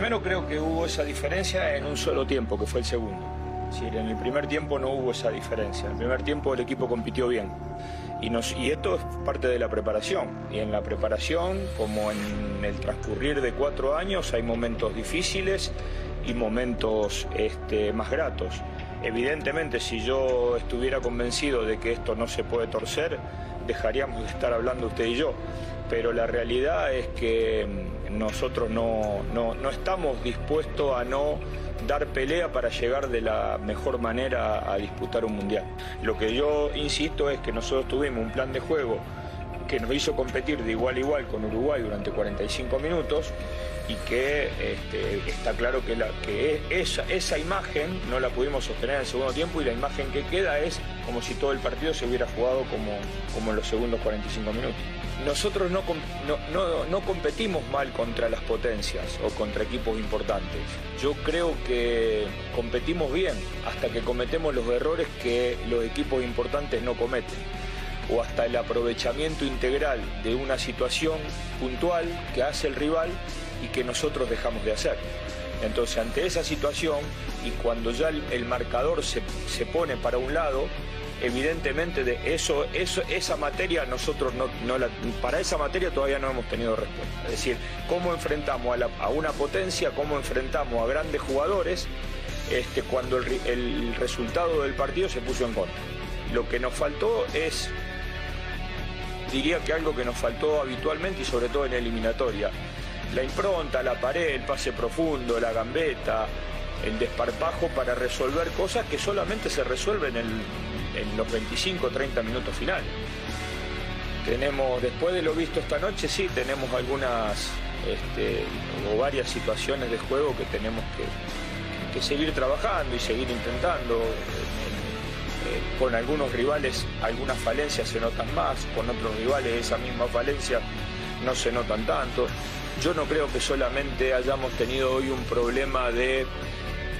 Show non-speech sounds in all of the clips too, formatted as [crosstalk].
Primero creo que hubo esa diferencia en un solo tiempo, que fue el segundo. Es en el primer tiempo no hubo esa diferencia. En el primer tiempo el equipo compitió bien. Y esto es parte de la preparación. Y en la preparación, como en el transcurrir de cuatro años, hay momentos difíciles y momentos este, más gratos. Evidentemente, si yo estuviera convencido de que esto no se puede torcer, dejaríamos de estar hablando usted y yo. Pero la realidad es que mm, nosotros no, no, no estamos dispuestos a no dar pelea para llegar de la mejor manera a disputar un mundial. Lo que yo insisto es que nosotros tuvimos un plan de juego que nos hizo competir de igual a igual con Uruguay durante 45 minutos y que este, está claro que, la, que esa, esa imagen no la pudimos sostener en el segundo tiempo y la imagen que queda es como si todo el partido se hubiera jugado como, como en los segundos 45 minutos. Nosotros no, no, no, competimos mal contra las potencias o contra equipos importantes. Yo creo que competimos bien hasta que cometemos los errores que los equipos importantes no cometen o hasta el aprovechamiento integral de una situación puntual que hace el rival y que nosotros dejamos de hacer. Entonces, ante esa situación y cuando ya el, marcador se, pone para un lado, evidentemente de eso, eso, esa materia nosotros no, la, para esa materia todavía no hemos tenido respuesta. Es decir, cómo enfrentamos a, una potencia, cómo enfrentamos a grandes jugadores este, cuando el, el resultado del partido se puso en contra. Lo que nos faltó es diría que algo que nos faltó habitualmente y sobre todo en eliminatoria. La impronta, la pared, el pase profundo, la gambeta, el desparpajo para resolver cosas que solamente se resuelven en, los 25 30 minutos finales. Tenemos, después de lo visto esta noche, sí, tenemos algunas este, o varias situaciones de juego que tenemos que, seguir trabajando y seguir intentando. Eh, con algunos rivales algunas falencias se notan más, con otros rivales esa misma falencia no se notan tanto. Yo no creo que solamente hayamos tenido hoy un problema de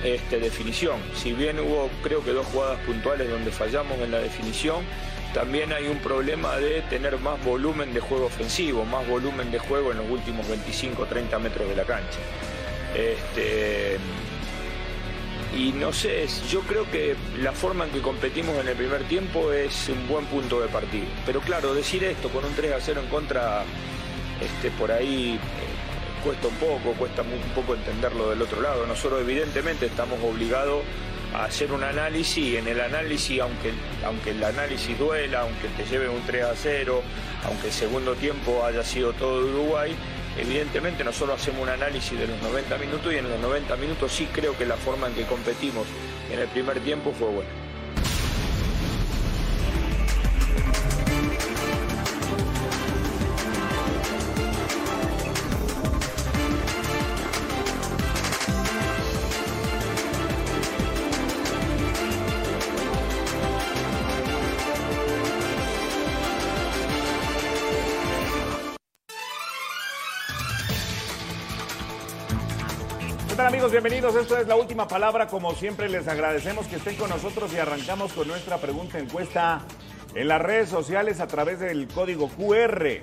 este, definición. Si bien hubo creo que dos jugadas puntuales donde fallamos en la definición, también hay un problema de tener más volumen de juego ofensivo, más volumen de juego en los últimos 25 30 metros de la cancha. Este, y no sé, yo creo que la forma en que competimos en el primer tiempo es un buen punto de partido. Pero claro, decir esto con un 3 a 0 en contra, este, por ahí cuesta un poco, cuesta un poco entenderlo del otro lado. Nosotros evidentemente estamos obligados a hacer un análisis y en el análisis, aunque, aunque el análisis duela, aunque te lleve un 3 a 0, aunque el segundo tiempo haya sido todo de Uruguay, Evidentemente nosotros hacemos un análisis de los 90 minutos y en los 90 minutos sí creo que la forma en que competimos en el primer tiempo fue buena. Bienvenidos. Esto es la última palabra. Como siempre, les agradecemos que estén con nosotros y arrancamos con nuestra pregunta encuesta en las redes sociales a través del código QR.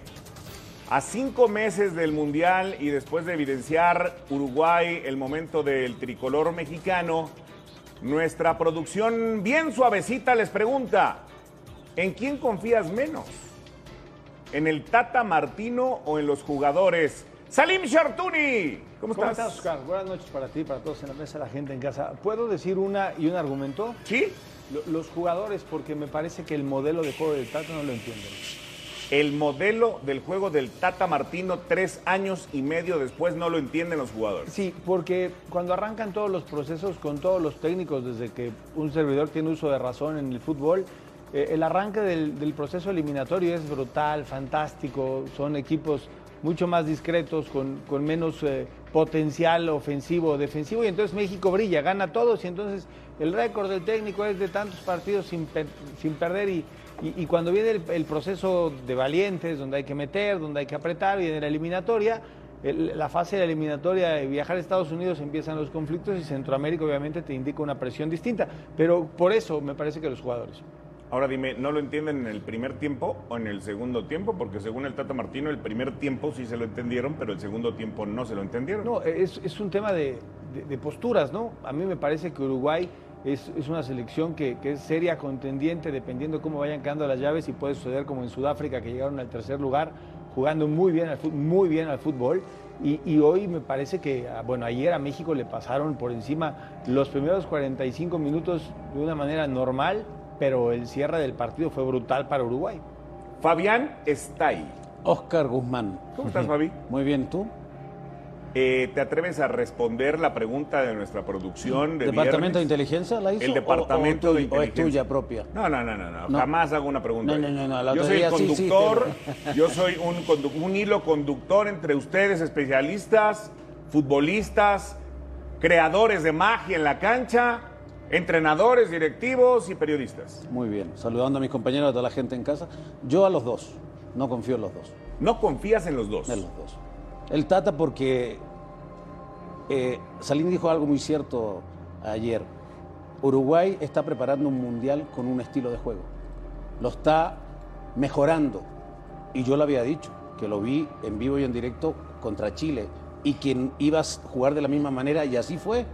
A cinco meses del Mundial y después de evidenciar Uruguay el momento del tricolor mexicano, nuestra producción bien suavecita les pregunta, ¿en quién confías menos? ¿En el Tata Martino o en los jugadores? Salim Shartuni. ¿Cómo, ¿Cómo estás? Oscar? Buenas noches para ti, para todos en la mesa, la gente en casa. ¿Puedo decir una y un argumento? Sí. Los jugadores, porque me parece que el modelo de juego del Tata no lo entienden. El modelo del juego del Tata Martino tres años y medio después no lo entienden los jugadores. Sí, porque cuando arrancan todos los procesos con todos los técnicos, desde que un servidor tiene uso de razón en el fútbol, eh, el arranque del, del proceso eliminatorio es brutal, fantástico, son equipos mucho más discretos, con, con menos eh, potencial ofensivo o defensivo, y entonces México brilla, gana todos, y entonces el récord del técnico es de tantos partidos sin, sin perder, y, y, cuando viene el, proceso de valientes, donde hay que meter, donde hay que apretar, viene la eliminatoria, la fase de la eliminatoria de viajar a Estados Unidos empiezan los conflictos y Centroamérica obviamente te indica una presión distinta, pero por eso me parece que los jugadores. Ahora dime, ¿no lo entienden en el primer tiempo o en el segundo tiempo? Porque según el Tata Martino, el primer tiempo sí se lo entendieron, pero el segundo tiempo no se lo entendieron. No, es, es un tema de, posturas, ¿no? A mí me parece que Uruguay es, una selección que, es seria, contendiente, dependiendo cómo vayan quedando las llaves y puede suceder como en Sudáfrica, que llegaron al tercer lugar, jugando muy bien al, muy bien al fútbol. Y, y hoy me parece que, ah, bueno, ayer a México le pasaron por encima los primeros 45 minutos de una manera normal, pero el cierre del partido fue brutal para Uruguay. Fabián está ahí. Oscar Guzmán. ¿Cómo estás, Fabi? [laughs] Muy bien, ¿tú? Eh, ¿Te atreves a responder la pregunta de nuestra producción de ¿Departamento de? Inteligencia la hizo? El o- departamento o, de tu- o es inteligencia. tuya propia? No, no, no, no, no. Jamás hago una pregunta. No, no, no, no, Yo soy el día sí, sí, conductor. yo soy un, condu- un hilo conductor entre ustedes, especialistas, futbolistas, creadores de magia en la cancha, entrenadores, directivos y periodistas. Muy bien. Saludando a mis compañeros, a toda la gente en casa. Yo a los dos. No confío en los dos. No confías en los dos. En los dos. El Tata porque eh, Salín dijo algo muy cierto ayer. Uruguay está preparando un mundial con un estilo de juego. Lo está mejorando. Y yo lo había dicho, que lo vi en vivo y en directo contra Chile. Y quien iba a jugar de la misma manera, y así fue.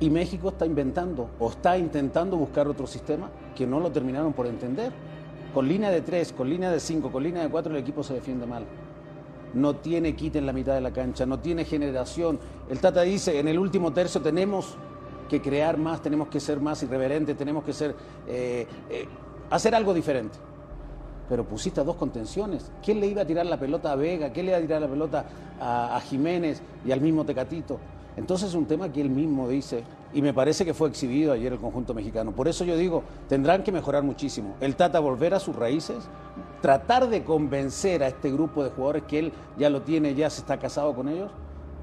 Y México está inventando o está intentando buscar otro sistema que no lo terminaron por entender. Con línea de tres, con línea de cinco, con línea de cuatro, el equipo se defiende mal. No tiene quite en la mitad de la cancha, no tiene generación. El Tata dice, en el último tercio tenemos que crear más, tenemos que ser más irreverentes, tenemos que ser, eh, eh, hacer algo diferente. Pero pusiste dos contenciones. ¿Quién le iba a tirar la pelota a Vega? ¿Quién le iba a tirar la pelota a, a Jiménez y al mismo Tecatito? Entonces es un tema que él mismo dice, y me parece que fue exhibido ayer el conjunto mexicano. Por eso yo digo, tendrán que mejorar muchísimo. El Tata volver a sus raíces, tratar de convencer a este grupo de jugadores que él ya lo tiene, ya se está casado con ellos,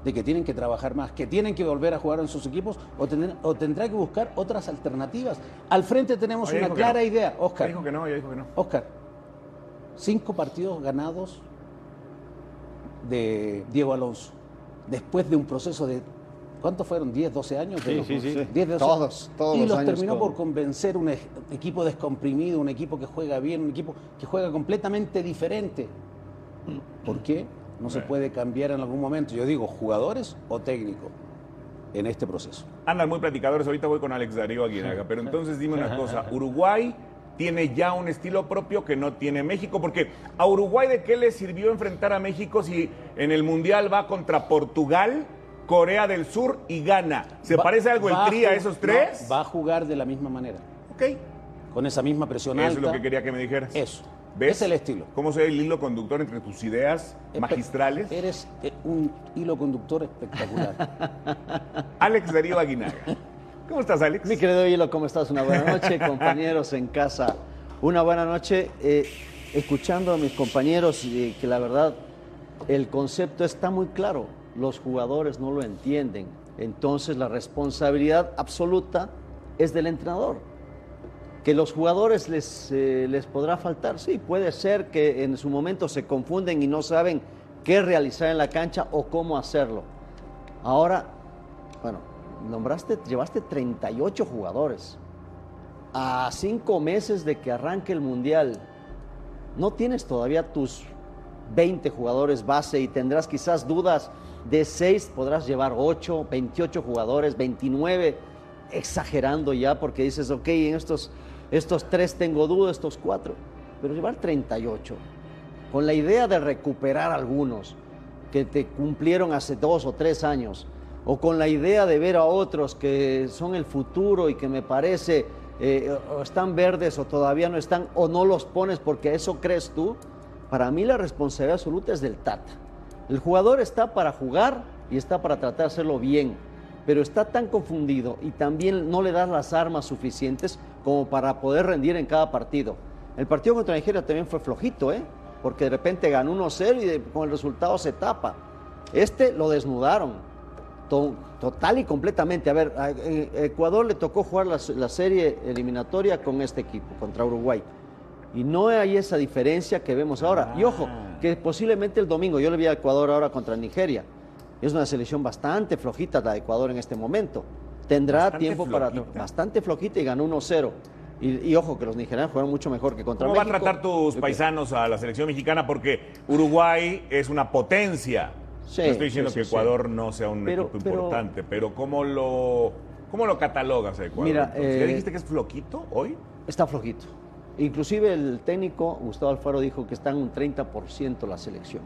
de que tienen que trabajar más, que tienen que volver a jugar en sus equipos o, tener- o tendrá que buscar otras alternativas. Al frente tenemos Oye, una clara no. idea, Oscar. dijo que no, ya dijo que no. Oscar, cinco partidos ganados de Diego Alonso, después de un proceso de, ¿cuántos fueron? ¿10, 12 años? Sí, De- sí, sí. 10, 12 Todos, todos Y los los años terminó con- por convencer un equipo descomprimido, un equipo que juega bien, un equipo que juega completamente diferente. ¿Por qué? No se puede cambiar en algún momento. Yo digo, jugadores o técnico en este proceso. Andan muy platicadores, ahorita voy con Alex Darío Aguinaga, pero entonces dime una cosa, Uruguay tiene ya un estilo propio que no tiene México, porque a Uruguay de qué le sirvió enfrentar a México si en el Mundial va contra Portugal, Corea del Sur y Ghana? ¿Se Va- parece algo el tri a esos no, tres? va a jugar de la misma manera, Ok, con esa misma presión eso alta. es lo que quería que me dijeras. Eso. ¿Ves? Es el estilo. ¿Cómo se ve el hilo conductor entre tus ideas Espe- magistrales? Eres eh, un hilo conductor espectacular. [laughs] Alex Darío Aguinaga. ¿Cómo estás, Alex? Mi querido Hilo, ¿cómo estás? Una buena noche, [laughs] compañeros en casa. Una buena noche. eh, escuchando a mis compañeros, eh, que la verdad, el concepto está muy claro. Los jugadores no lo entienden. Entonces, la responsabilidad absoluta es del entrenador. Que los jugadores les, eh, les podrá faltar, sí, puede ser que en su momento se confunden y no saben qué realizar en la cancha o cómo hacerlo. Ahora, bueno, nombraste, llevaste 38 jugadores. A cinco meses de que arranque el Mundial, no tienes todavía tus 20 jugadores base y tendrás quizás dudas de 6, podrás llevar 8, 28 jugadores, 29, exagerando ya porque dices, ok, en estos, estos tres tengo dudas, estos cuatro, pero llevar 38, con la idea de recuperar algunos que te cumplieron hace dos o tres años, o con la idea de ver a otros que son el futuro y que me parece eh, o están verdes o todavía no están, o no los pones porque eso crees tú, para mí la responsabilidad absoluta es del Tata. El jugador está para jugar y está para hacerlo bien, pero está tan confundido y también no le das las armas suficientes como para poder rendir en cada partido. El partido contra Nigeria también fue flojito, ¿eh? porque de repente ganó 1-0 y con el resultado se tapa. Este lo desnudaron, to- total y completamente. A ver, eh, Ecuador le tocó jugar la serie eliminatoria con este equipo, contra Uruguay. Y no hay esa diferencia que vemos ahora. Y ojo, que posiblemente el domingo, yo le vi a Ecuador ahora contra Nigeria. Es una selección bastante flojita la de Ecuador en este momento. Tendrá Bastante tiempo para... Bastante flojita y ganó 1-0. Y, y ojo, que los nigerianos jugaron mucho mejor que contra ¿Cómo van a México. tratar tus paisanos a la selección mexicana? Porque Uruguay es una potencia. Sí, no estoy diciendo sí, que sí. Ecuador no sea un Pero- equipo pero- importante, pero ¿cómo lo, cómo lo catalogas a Ecuador? Mira, eh, dijiste que es floquito hoy? Está flojito. Inclusive el técnico, Gustavo Alfaro, dijo que está en un 30% la selección.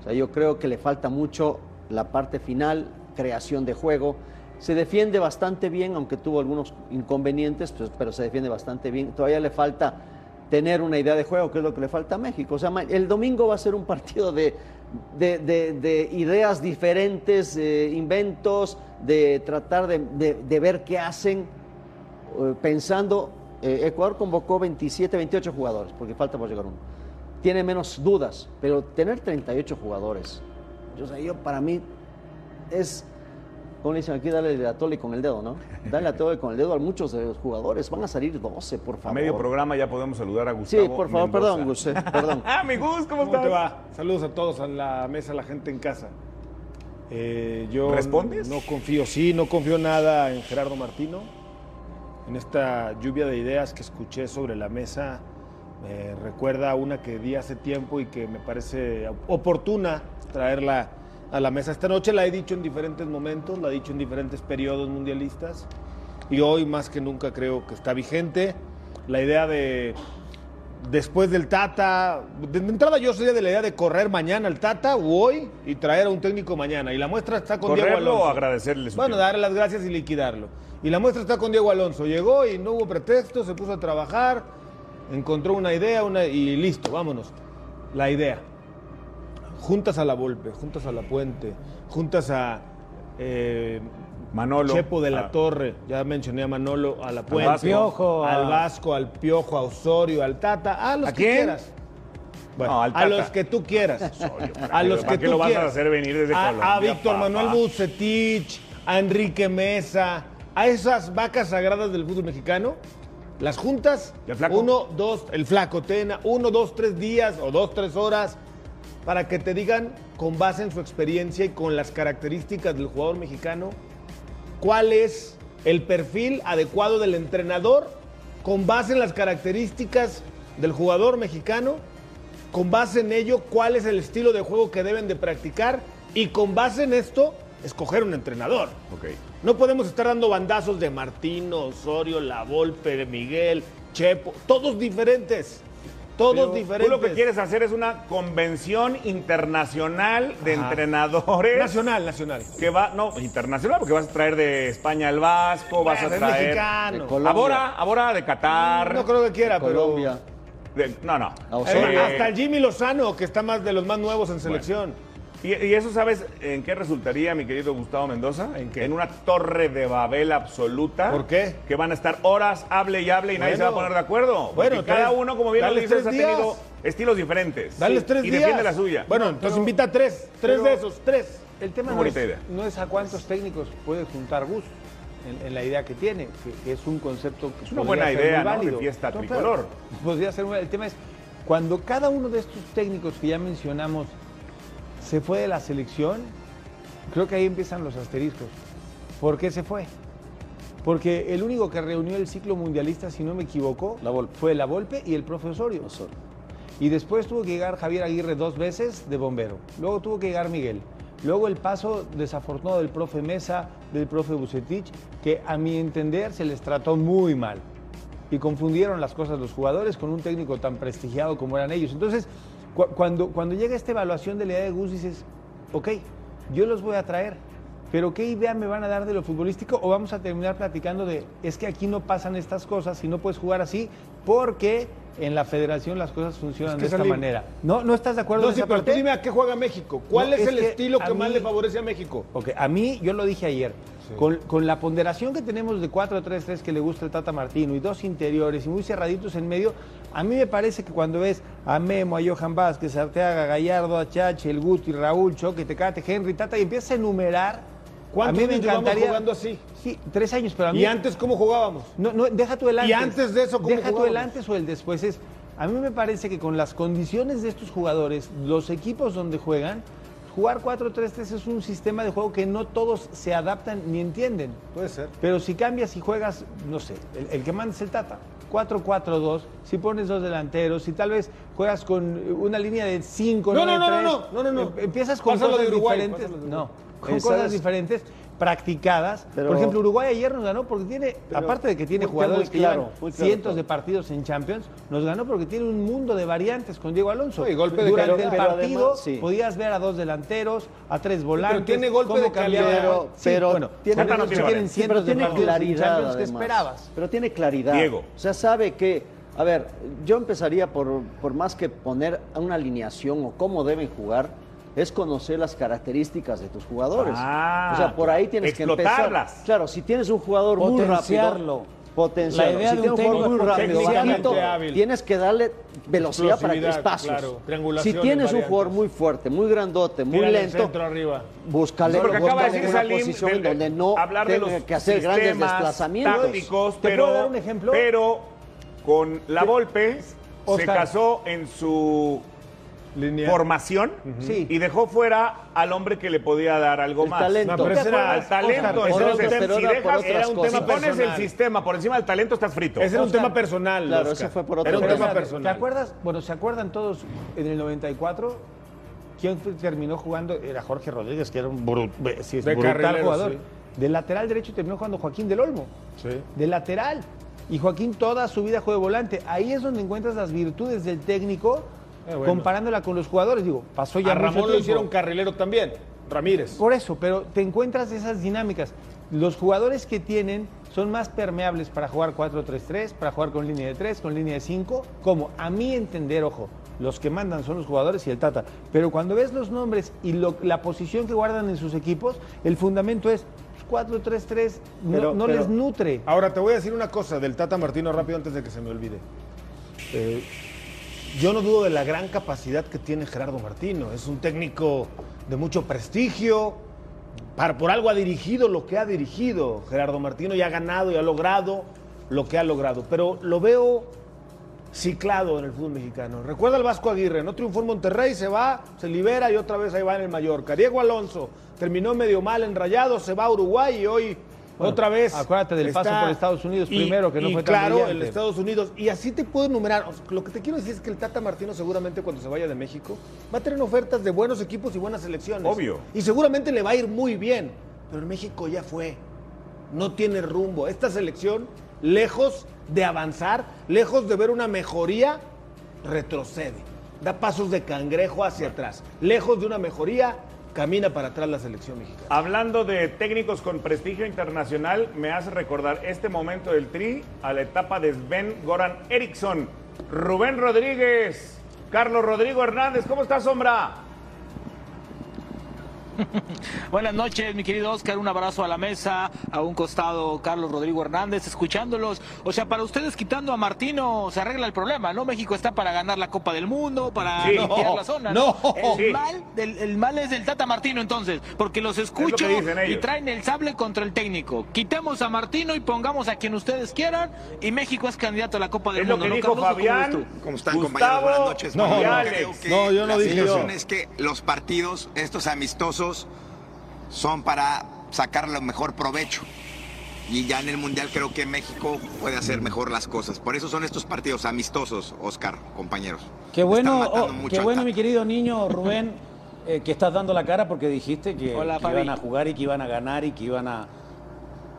O sea, yo creo que le falta mucho la parte final, creación de juego. Se defiende bastante bien, aunque tuvo algunos inconvenientes, pues, pero se defiende bastante bien. Todavía le falta tener una idea de juego, que es lo que le falta a México. O sea, el domingo va a ser un partido de, de- de- de ideas diferentes, inventos, de tratar de ver qué hacen, eh, pensando, eh, Ecuador convocó 27, 28 jugadores, porque falta por llegar uno. Tiene menos dudas, pero tener 38 jugadores, yo, sea, yo para mí es, como le dicen aquí, darle a tole con el dedo, ¿no? Darle a tole con el dedo a muchos de los jugadores. Van a salir 12, por A favor. medio programa ya podemos saludar a Gustavo. Sí, por favor, Mendoza. perdón, Gus, [laughs] perdón. Ah, mi Gus, ¿cómo, ¿Cómo estás? te va? Saludos a todos, a la mesa, a la gente en casa. Eh, yo ¿Respondes? No confío, sí, no confío nada en Gerardo Martino. En esta lluvia de ideas que escuché sobre la mesa, me recuerda una que di hace tiempo y que me parece oportuna traerla a la mesa esta noche. La he dicho en diferentes momentos, la he dicho en diferentes periodos mundialistas y hoy más que nunca creo que está vigente. La idea de después del Tata, de entrada yo sería de la idea de correr mañana al Tata o hoy y traer a un técnico mañana. Y la muestra está con Diego ¿Correrlo Alonso. o agradecerle su Bueno, tiempo? darle las gracias y liquidarlo. Y la muestra está con Diego Alonso. Llegó y no hubo pretexto, se puso a trabajar, encontró una idea una, y listo, vámonos. La idea. Juntas a la Volpe, juntas a la Puente, juntas a eh, Manolo. Chepo de la Ah. Torre, ya mencioné a Manolo, a la Puente, Vasco. Piojo, al Vasco, al Piojo, a Osorio, al Tata, a los ¿A que quién? quieras. Bueno, No, al a los que tú quieras. [laughs] ¿para a los que tú lo vas a quieras. hacer venir desde a, Colombia, a Víctor papá? Manuel Bucetich, a Enrique Mesa, a esas vacas sagradas del fútbol mexicano. Las juntas, ¿Y el flaco? uno, dos, el flaco Tena, uno, dos, tres días o dos, tres horas, para que te digan, con base en su experiencia y con las características del jugador mexicano, cuál es el perfil adecuado del entrenador con base en las características del jugador mexicano, con base en ello cuál es el estilo de juego que deben de practicar y con base en esto escoger un entrenador. Ok. No podemos estar dando bandazos de Martino, Osorio, La Volpe, Miguel, Chepo, todos diferentes. Todos Pero diferentes. Tú lo que quieres hacer es una convención internacional de Ajá. entrenadores. Nacional, nacional. Que va, no, internacional, porque vas a traer de España al Vasco, vas Bueno, a es traer. mexicano. De Colombia. Ahora, ahora de Qatar. No creo que quiera, pero. Colombia. de- no, no. Eh, Hasta el Jimmy Lozano, que está más de los más nuevos en selección. ¿Y, y eso sabes en qué resultaría, mi querido Gustavo Mendoza? ¿En qué? En una torre de Babel absoluta. ¿Por qué? Que van a estar horas, hable y hable y nadie se va a poner de acuerdo. Bueno, Porque cada tres- uno, como bien lo dale dices, ha tenido estilos diferentes. Dales Sí. tres y días. defiende la suya. Bueno, entonces invita a tres. Tres pero- de esos, tres. El tema no es, idea. no es a cuántos técnicos puede juntar Gus en, en la idea que tiene, que, que es un concepto que Es una buena ser idea, muy ¿no? De fiesta tricolor. podría ser El tema es, cuando cada uno de estos técnicos que ya mencionamos se fue de la selección, creo que ahí empiezan los asteriscos. ¿Por qué se fue? Porque el único que reunió el ciclo mundialista, si no me equivoco, La Volpe. fue la Volpe y el profe Osorio. Y después tuvo que llegar Javier Aguirre dos veces de bombero. Luego tuvo que llegar Miguel. Luego el paso desafortunado del profe Mesa, del profe Bucetich, que a mi entender se les trató muy mal. Y confundieron las cosas los jugadores con un técnico tan prestigiado como eran ellos. Entonces, cuando, cuando llega esta evaluación de la idea de Gus, dices, ok, yo los voy a traer, pero ¿qué idea me van a dar de lo futbolístico? O vamos a terminar platicando de, es que aquí no pasan estas cosas y no puedes jugar así porque en la federación las cosas funcionan Es que de esta manera. ¿No, ¿No estás de acuerdo No, en sí, esa pero tú dime a qué juega México. ¿Cuál No, es, es el estilo que más le favorece a México? Ok, a mí, yo lo dije ayer, con, con la ponderación que tenemos de 4-3-3 que le gusta el Tata Martino y dos interiores y muy cerraditos en medio, a mí me parece que cuando ves a Memo, a Johan Vázquez, a Arteaga, Gallardo, a Chache, el Guti, Raúl, Choque, Tecate, Henry, Tata, y empiezas a enumerar, a ¿Cuántos mí me encantaría... jugando así? Sí, tres años, pero a mí... ¿Y antes cómo jugábamos? No, no, deja tú el antes. ¿Y antes de eso cómo Deja tú el jugábamos? antes o el después. Es, a mí me parece que con las condiciones de estos jugadores, los equipos donde juegan, jugar 4-3-3 es un sistema de juego que no todos se adaptan ni entienden. Puede ser. Pero si cambias y juegas, no sé, el, el que manda es el Tata. 4-4-2, si pones dos delanteros, si tal vez juegas con una línea de 5, No, no, no, no, no, no, no, no. Empiezas con Pásalo cosas de Uruguay, diferentes. de Uruguay. No, con cosas es- diferentes, practicadas. Pero- Por ejemplo, Uruguay ayer nos ganó porque tiene, Pero aparte de que tiene jugadores que claro, llevan muy claro cientos de partidos en Champions, nos ganó porque tiene un mundo de variantes con Diego Alonso. Sí, golpe de Durante calidad. el Pero partido además, sí. podías ver a dos delanteros, a tres volantes. tiene golpe de calidad. Pero- Sí, pero bueno, tiene- no tienen Sí, pero claridad. Champions, ¿qué además. esperabas? Pero tiene claridad. Diego. O sea, sabe que, a ver, yo empezaría por, por más que poner una alineación o cómo deben jugar, es conocer las características de tus jugadores. Ah, o sea, por ahí tienes que explotarlas. empezar. Claro, si tienes un jugador muy rápido, Potenciarlo. potenciarlo. La idea si de tienes un técnico muy rápido, bajito, tienes que darle velocidad para que espacios. claro, si tienes un jugador muy fuerte, muy grandote, muy lento, centro arriba. búscale, Porque acaba de búscale decir una Salim posición del- donde no hablar de tenga los que hacer grandes desplazamientos. tácticos, ¿Te pero, puedo dar un ejemplo? pero con la Volpe se Oscar. casó en su Formación Sí. y dejó fuera al hombre que le podía dar algo El más. talento. No, pero ese era- Al talento, Oscar, por entonces, otro- pero si era dejas, era un cosas. tema pones el personal. sistema por encima del talento, estás frito. Ese era un tema personal. Claro, Oscar. ese fue por otro Era un tema. tema ¿Te personal. acuerdas? Bueno, ¿se acuerdan todos en el 94? ¿Quién terminó jugando? Era Jorge Rodríguez, que era un bru- sí, es De brutal carrilero, jugador. sí. De lateral derecho terminó jugando Joaquín del Olmo. Sí. De lateral. Y Joaquín toda su vida juega de volante. Ahí es donde encuentras las virtudes del técnico Eh, bueno. comparándola con los jugadores. Digo, pasó ya A mucho Ramón lo hicieron carrilero también. Ramírez. Por eso, pero te encuentras esas dinámicas. Los jugadores que tienen son más permeables para jugar 4-3-3, para jugar con línea de 3, con línea de 5, como a mi entender, ojo, los que mandan son los jugadores y el Tata. Pero cuando ves los nombres y lo- la posición que guardan en sus equipos, el fundamento es 4-3-3, no, Pero- no pero- les nutre. Ahora te voy a decir una cosa del Tata Martino rápido antes de que se me olvide. Eh, yo no dudo de la gran capacidad que tiene Gerardo Martino. Es un técnico de mucho prestigio. Por algo ha dirigido lo que ha dirigido Gerardo Martino y ha ganado y ha logrado lo que ha logrado. Pero lo veo ciclado en el fútbol mexicano. Recuerda al Vasco Aguirre, no triunfó en Monterrey, se va, se libera y otra vez ahí va en el Mallorca. Diego Alonso terminó medio mal en Rayados, se va a Uruguay y hoy Bueno, otra vez. acuérdate del paso por Estados Unidos primero, que no y fue tan claro, el Estados Unidos. Y así te puedo enumerar. O sea, lo que te quiero decir es que el Tata Martino seguramente cuando se vaya de México va a tener ofertas de buenos equipos y buenas selecciones. Obvio. Y seguramente le va a ir muy bien. Pero en México ya fue. No tiene rumbo. Esta selección, lejos de avanzar, lejos de ver una mejoría, retrocede. Da pasos de cangrejo hacia atrás. Lejos de una mejoría, camina para atrás la selección mexicana. Hablando de técnicos con prestigio internacional, me hace recordar este momento del tri a la etapa de Sven Goran Eriksson, Rubén Rodríguez, Carlos Rodrigo Hernández. ¿Cómo estás, Sombra? [laughs] Buenas noches, mi querido Oscar. Un abrazo a la mesa, a un costado Carlos Rodrigo Hernández, escuchándolos. O sea, para ustedes quitando a Martino se arregla el problema, ¿no? México está para ganar la Copa del Mundo, para Sí. limpiar No, la zona. no. El, Sí. mal del, el mal es del Tata Martino, entonces, porque los escucho y traen el sable contra el técnico. Quitemos a Martino y pongamos a quien ustedes quieran y México es candidato a la Copa del Es lo Mundo. que ¿no, dijo Carlos, o cómo ves Fabián. tú? ¿Cómo están, Gustavo compañeros? Buenas noches. no, Alex. creo que No, yo no la dije situación eso. es que los partidos, estos amistosos, son para sacar lo mejor provecho. Y ya en el Mundial creo que México puede hacer mejor las cosas. Por eso son estos partidos amistosos, Oscar, compañeros. Qué bueno, oh, mucho qué bueno mi querido niño Rubén, eh, que estás dando la cara porque dijiste que, Hola, que iban a jugar y que iban a ganar y que iban a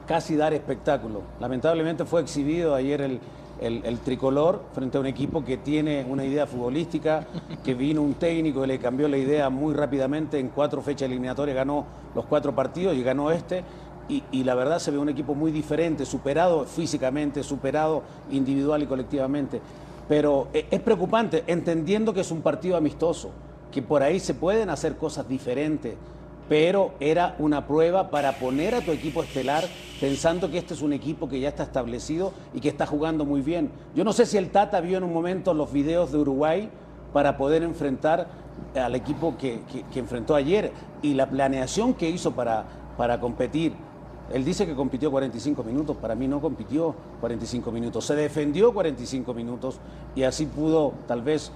casi dar espectáculo. Lamentablemente fue exhibido ayer el, el- tricolor frente a un equipo que tiene una idea futbolística, que vino un técnico y le cambió la idea muy rápidamente, en cuatro fechas eliminatorias ganó los cuatro partidos y ganó este. Y, y la verdad se ve un equipo muy diferente, superado físicamente, superado individual y colectivamente. Pero eh, es preocupante, entendiendo que es un partido amistoso, que por ahí se pueden hacer cosas diferentes, pero era una prueba para poner a tu equipo estelar pensando que este es un equipo que ya está establecido y que está jugando muy bien. Yo no sé si el Tata vio en un momento los videos de Uruguay para poder enfrentar al equipo que, que- enfrentó ayer y la planeación que hizo para, para competir. Él dice que compitió 45 minutos, para mí no compitió 45 minutos, se defendió 45 minutos y así pudo tal vez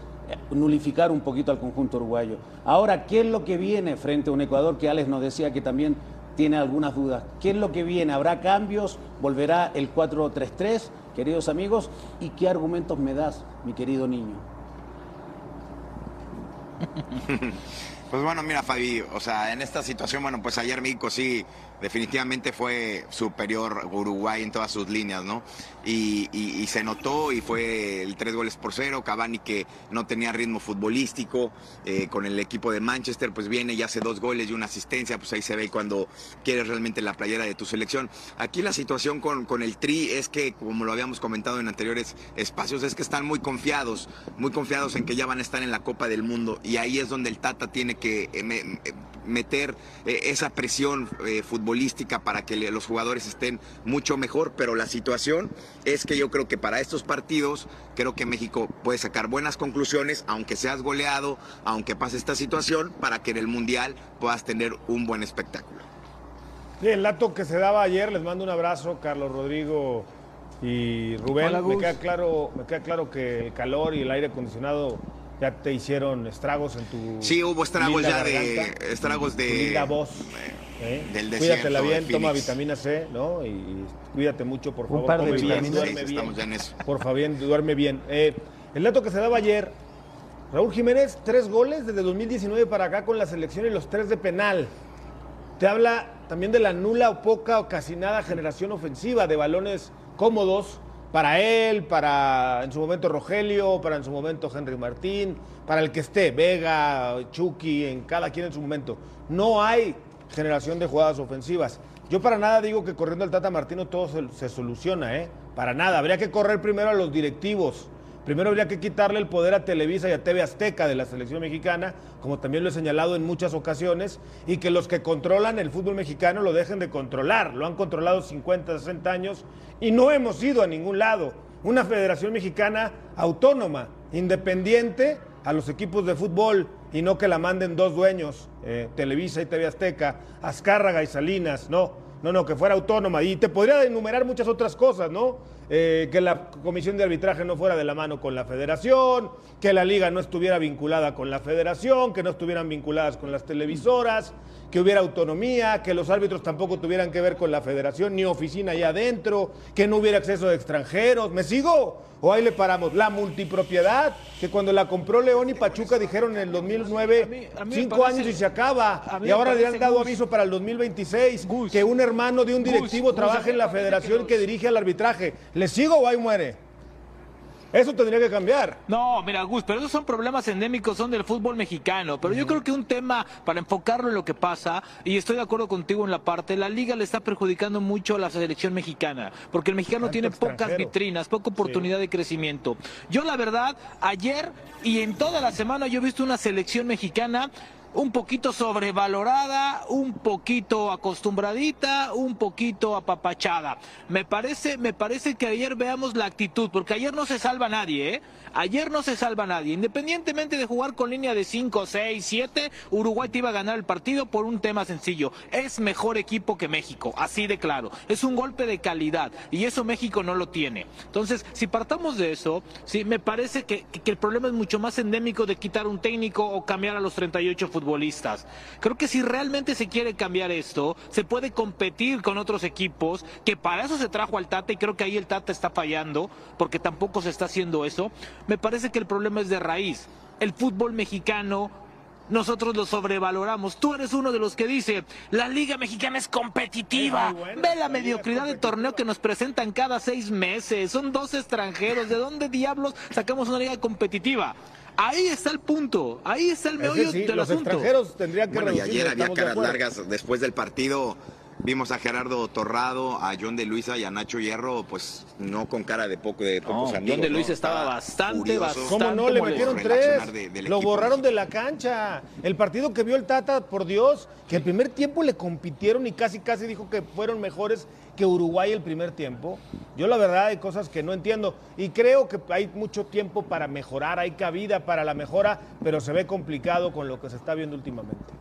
nulificar un poquito al conjunto uruguayo. Ahora, ¿qué es lo que viene frente a un Ecuador que Alex nos decía que también tiene algunas dudas? ¿Qué es lo que viene? ¿Habrá cambios? ¿Volverá el 4-3-3, queridos amigos? ¿Y qué argumentos me das, mi querido niño? [laughs] Pues bueno, mira, Fabi, o sea, en esta situación, bueno, pues ayer México sí definitivamente fue superior Uruguay en todas sus líneas, ¿no? Y, se notó y fue el tres goles por cero. Cavani que no tenía ritmo futbolístico eh, con el equipo de Manchester, pues viene y hace dos goles y una asistencia, pues ahí se ve cuando quieres realmente la playera de tu selección. Aquí la situación con, con el Tri es que, como lo habíamos comentado en anteriores espacios, es que están muy confiados, muy confiados en que ya van a estar en la Copa del Mundo y ahí es donde el Tata tiene que eh, eh, meter esa presión futbolística para que los jugadores estén mucho mejor, pero la situación es que yo creo que para estos partidos, creo que México puede sacar buenas conclusiones, aunque seas goleado, aunque pase esta situación, para que en el Mundial puedas tener un buen espectáculo. Sí, el dato que se daba ayer, les mando un abrazo, Carlos Rodrigo y Rubén. me, queda claro, me queda claro que el calor y el aire acondicionado ya te hicieron estragos en tu. Sí, hubo estragos ya de. Estragos de. voz. ¿eh? Del Cuídatela bien, toma vitamina C, ¿no? Y, cuídate mucho, por favor. Un par de vitaminas. Bien, estamos ya en eso. Por favor, duerme bien. Eh, el dato que se daba ayer, Raúl Jiménez, tres goles desde 2019 para acá con la selección y los tres de penal. Te habla también de la nula o poca o casi nada generación ofensiva de balones cómodos para él, para en su momento Rogelio, para en su momento Henry Martín, para el que esté, Vega, Chucky, en cada quien en su momento. No hay generación de jugadas ofensivas. Yo para nada digo que corriendo al Tata Martino todo se, soluciona, ¿eh? Para nada. Habría que correr primero a los directivos. Primero habría que quitarle el poder a Televisa y a TV Azteca de la selección mexicana, como también lo he señalado en muchas ocasiones, y que los que controlan el fútbol mexicano lo dejen de controlar. Lo han controlado 50, 60 años y no hemos ido a ningún lado. Una federación mexicana autónoma, independiente a los equipos de fútbol y no que la manden dos dueños, eh, Televisa y TV Azteca, Azcárraga y Salinas, no, no, no, que fuera autónoma. Y te podría enumerar muchas otras cosas, ¿no? Eh, que la comisión de arbitraje no fuera de la mano con la federación, que la liga no estuviera vinculada con la federación, que no estuvieran vinculadas con las televisoras, que hubiera autonomía, que los árbitros tampoco tuvieran que ver con la federación ni oficina allá adentro, que no hubiera acceso de extranjeros. ¿Me sigo? O ahí le paramos. La multipropiedad, que cuando la compró León y Pachuca dijeron en el 2009, cinco años y se acaba. Y ahora le han dado aviso para el 2026 que un hermano de un directivo trabaje en la federación que dirige al arbitraje. ¿Le sigo o ahí muere? Eso tendría que cambiar. No, mira, Gus, pero esos son problemas endémicos, son del fútbol mexicano. Pero yo creo que un tema para enfocarlo en lo que pasa, y estoy de acuerdo contigo en la parte, la liga le está perjudicando mucho a la selección mexicana, porque el mexicano tiene pocas vitrinas, poca oportunidad de crecimiento. Yo, la verdad, ayer y en toda la semana yo he visto una selección mexicana un poquito sobrevalorada, un poquito acostumbradita, un poquito apapachada. Me parece, me parece que ayer veamos la actitud, porque ayer no se salva nadie, ¿eh? Ayer no se salva nadie. Independientemente de jugar con línea de 5, 6, 7, Uruguay te iba a ganar el partido por un tema sencillo. Es mejor equipo que México, así de claro. Es un golpe de calidad y eso México no lo tiene. Entonces, si partamos de eso, sí, me parece que, que el problema es mucho más endémico de quitar un técnico o cambiar a los 38 futbolistas. Creo que si realmente se quiere cambiar esto, se puede competir con otros equipos, que para eso se trajo al Tata y creo que ahí el Tata está fallando, porque tampoco se está haciendo eso. Me parece que el problema es de raíz. El fútbol mexicano nosotros lo sobrevaloramos. Tú eres uno de los que dice, la Liga Mexicana es competitiva. Ve la mediocridad de torneo que nos presentan cada seis meses. Son dos extranjeros. ¿De dónde diablos sacamos una liga competitiva? Ahí está el punto, ahí está el meollo del los asunto. extranjeros tendrían que Bueno, y ayer había caras largas después del partido. Vimos a Gerardo Torrado, a John de Luisa y a Nacho Hierro, pues no con cara de poco de pocos No, amigos. John de ¿no? Luisa estaba bastante, bastante ¿Cómo no? Le metieron tres. de- lo borraron de la cancha. El partido que vio el Tata, por Dios, que el primer tiempo le compitieron y casi casi dijo que fueron mejores que Uruguay el primer tiempo. Yo la verdad hay cosas que no entiendo y creo que hay mucho tiempo para mejorar, hay cabida para la mejora, pero se ve complicado con lo que se está viendo últimamente.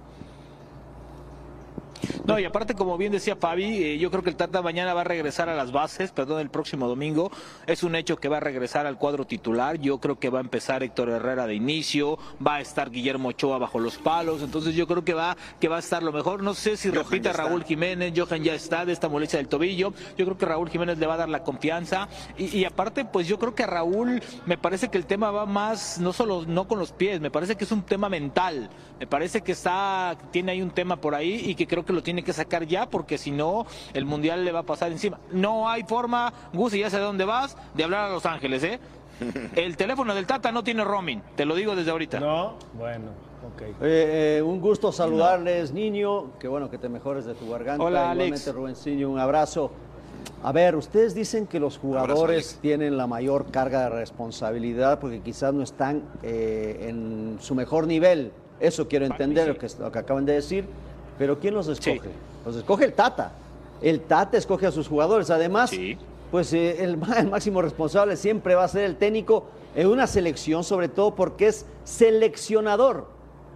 No, y aparte, como bien decía Fabi, eh, yo creo que el Tata mañana va a regresar a las bases, perdón, el próximo domingo. Es un hecho que va a regresar al cuadro titular. Yo creo que va a empezar Héctor Herrera de inicio, va a estar Guillermo Ochoa bajo los palos. Entonces yo creo que va, que va a estar lo mejor. No sé si repita Raúl Jiménez, Johan ya está de esta molestia del tobillo. Yo creo que Raúl Jiménez le va a dar la confianza. Y, y aparte, pues yo creo que a Raúl me parece que el tema va más, no solo no con los pies, me parece que es un tema mental. Me parece que está, tiene ahí un tema por ahí y que creo que lo tiene que sacar ya, porque si no, el mundial le va a pasar encima. No hay forma, Gus, y ya sé de dónde vas, de hablar a Los Ángeles, ¿eh? [laughs] El teléfono del Tata no tiene roaming, te lo digo desde ahorita. No, bueno, ok. Eh, eh, un gusto saludarles, niño. Qué bueno que te mejores de tu garganta. Hola, Igualmente, Alex. Rubencinho, un abrazo. A ver, ustedes dicen que los jugadores Alex. tienen la mayor carga de responsabilidad porque quizás no están eh, en su mejor nivel. Eso quiero entender, lo, que, lo que acaban de decir. Pero ¿quién los escoge? Los escoge el Tata. El Tata escoge a sus jugadores. Además, Sí. pues eh, el, el máximo responsable siempre va a ser el técnico en una selección, sobre todo porque es seleccionador.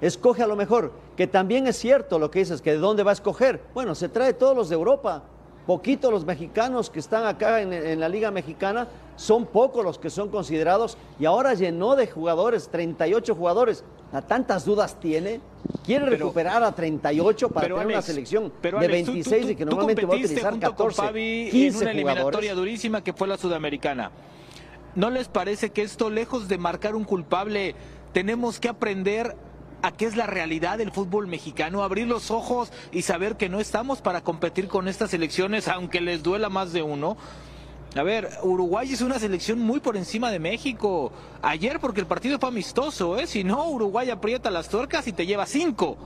Escoge a lo mejor, que también es cierto lo que dices, que de dónde va a escoger. Bueno, se trae todos los de Europa. Poquito los mexicanos que están acá en, en la Liga Mexicana, son pocos los que son considerados y ahora llenó de jugadores, 38 jugadores. ¿A tantas dudas tiene? ¿Quiere Pero- recuperar a 38 para tener una selección pero, de Alex, tú- 26 tú- y que normalmente va a utilizar junto 14, con Fabi 15 en una eliminatoria jugadores? durísima que fue la sudamericana. ¿No les parece que esto, lejos de marcar un culpable, tenemos que aprender a qué es la realidad del fútbol mexicano, abrir los ojos y saber que no estamos para competir con estas selecciones, aunque les duela más de uno? A ver, Uruguay es una selección muy por encima de México. Ayer porque el partido fue amistoso, ¿eh? Si no, Uruguay aprieta las tuercas y te lleva cinco.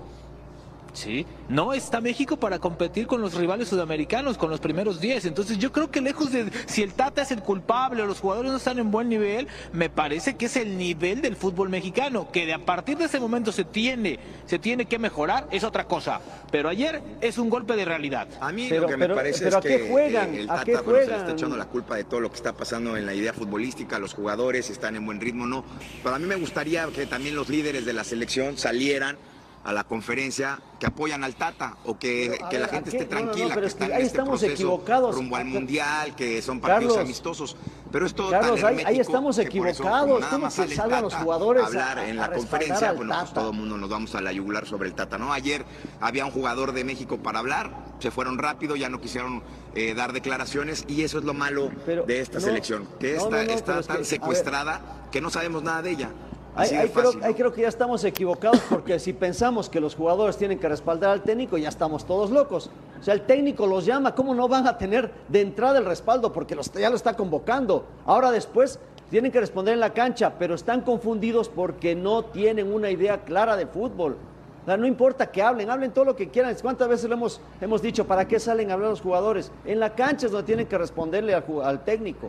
Sí, no está México para competir con los rivales sudamericanos, con los primeros 10. Entonces yo creo que lejos de si el Tata es el culpable o los jugadores no están en buen nivel, me parece que es el nivel del fútbol mexicano, que de a partir de ese momento se tiene, se tiene que mejorar, es otra cosa. Pero ayer es un golpe de realidad. A mí Pero- lo que pero- me parece pero es ¿a qué que juegan? el ¿A Tata bueno, se le está echando la culpa de todo lo que está pasando en la idea futbolística, los jugadores están en buen ritmo, no. Pero a mí me gustaría que también los líderes de la selección salieran a la conferencia que apoyan al Tata o que, que la ver, ¿a gente esté No, no, no, tranquila, pero que están ahí en este estamos proceso equivocados. rumbo al mundial, que son partidos Carlos. amistosos. Pero es todo Carlos, tan ahí- estamos equivocados. ¿Cómo más que salgan los jugadores a hablar a- en la conferencia, bueno, pues todo el mundo nos vamos a la yugular sobre el Tata, ¿no? Ayer había un jugador de México para hablar, se fueron rápido, ya no quisieron eh, dar declaraciones y eso es lo malo Pero, de esta no, selección, que no, está, tan que, secuestrada que no sabemos nada de ella. Ahí, creo, ahí creo que ya estamos equivocados porque si pensamos que los jugadores tienen que respaldar al técnico, ya estamos todos locos. O sea, el técnico los llama, ¿cómo no van a tener de entrada el respaldo? Porque los, ya lo está convocando. Ahora después tienen que responder en la cancha, pero están confundidos porque no tienen una idea clara de fútbol. O sea, no importa que hablen, hablen todo lo que quieran. ¿Cuántas veces lo hemos, hemos dicho? ¿Para qué salen a hablar los jugadores? En la cancha es donde tienen que responderle al técnico.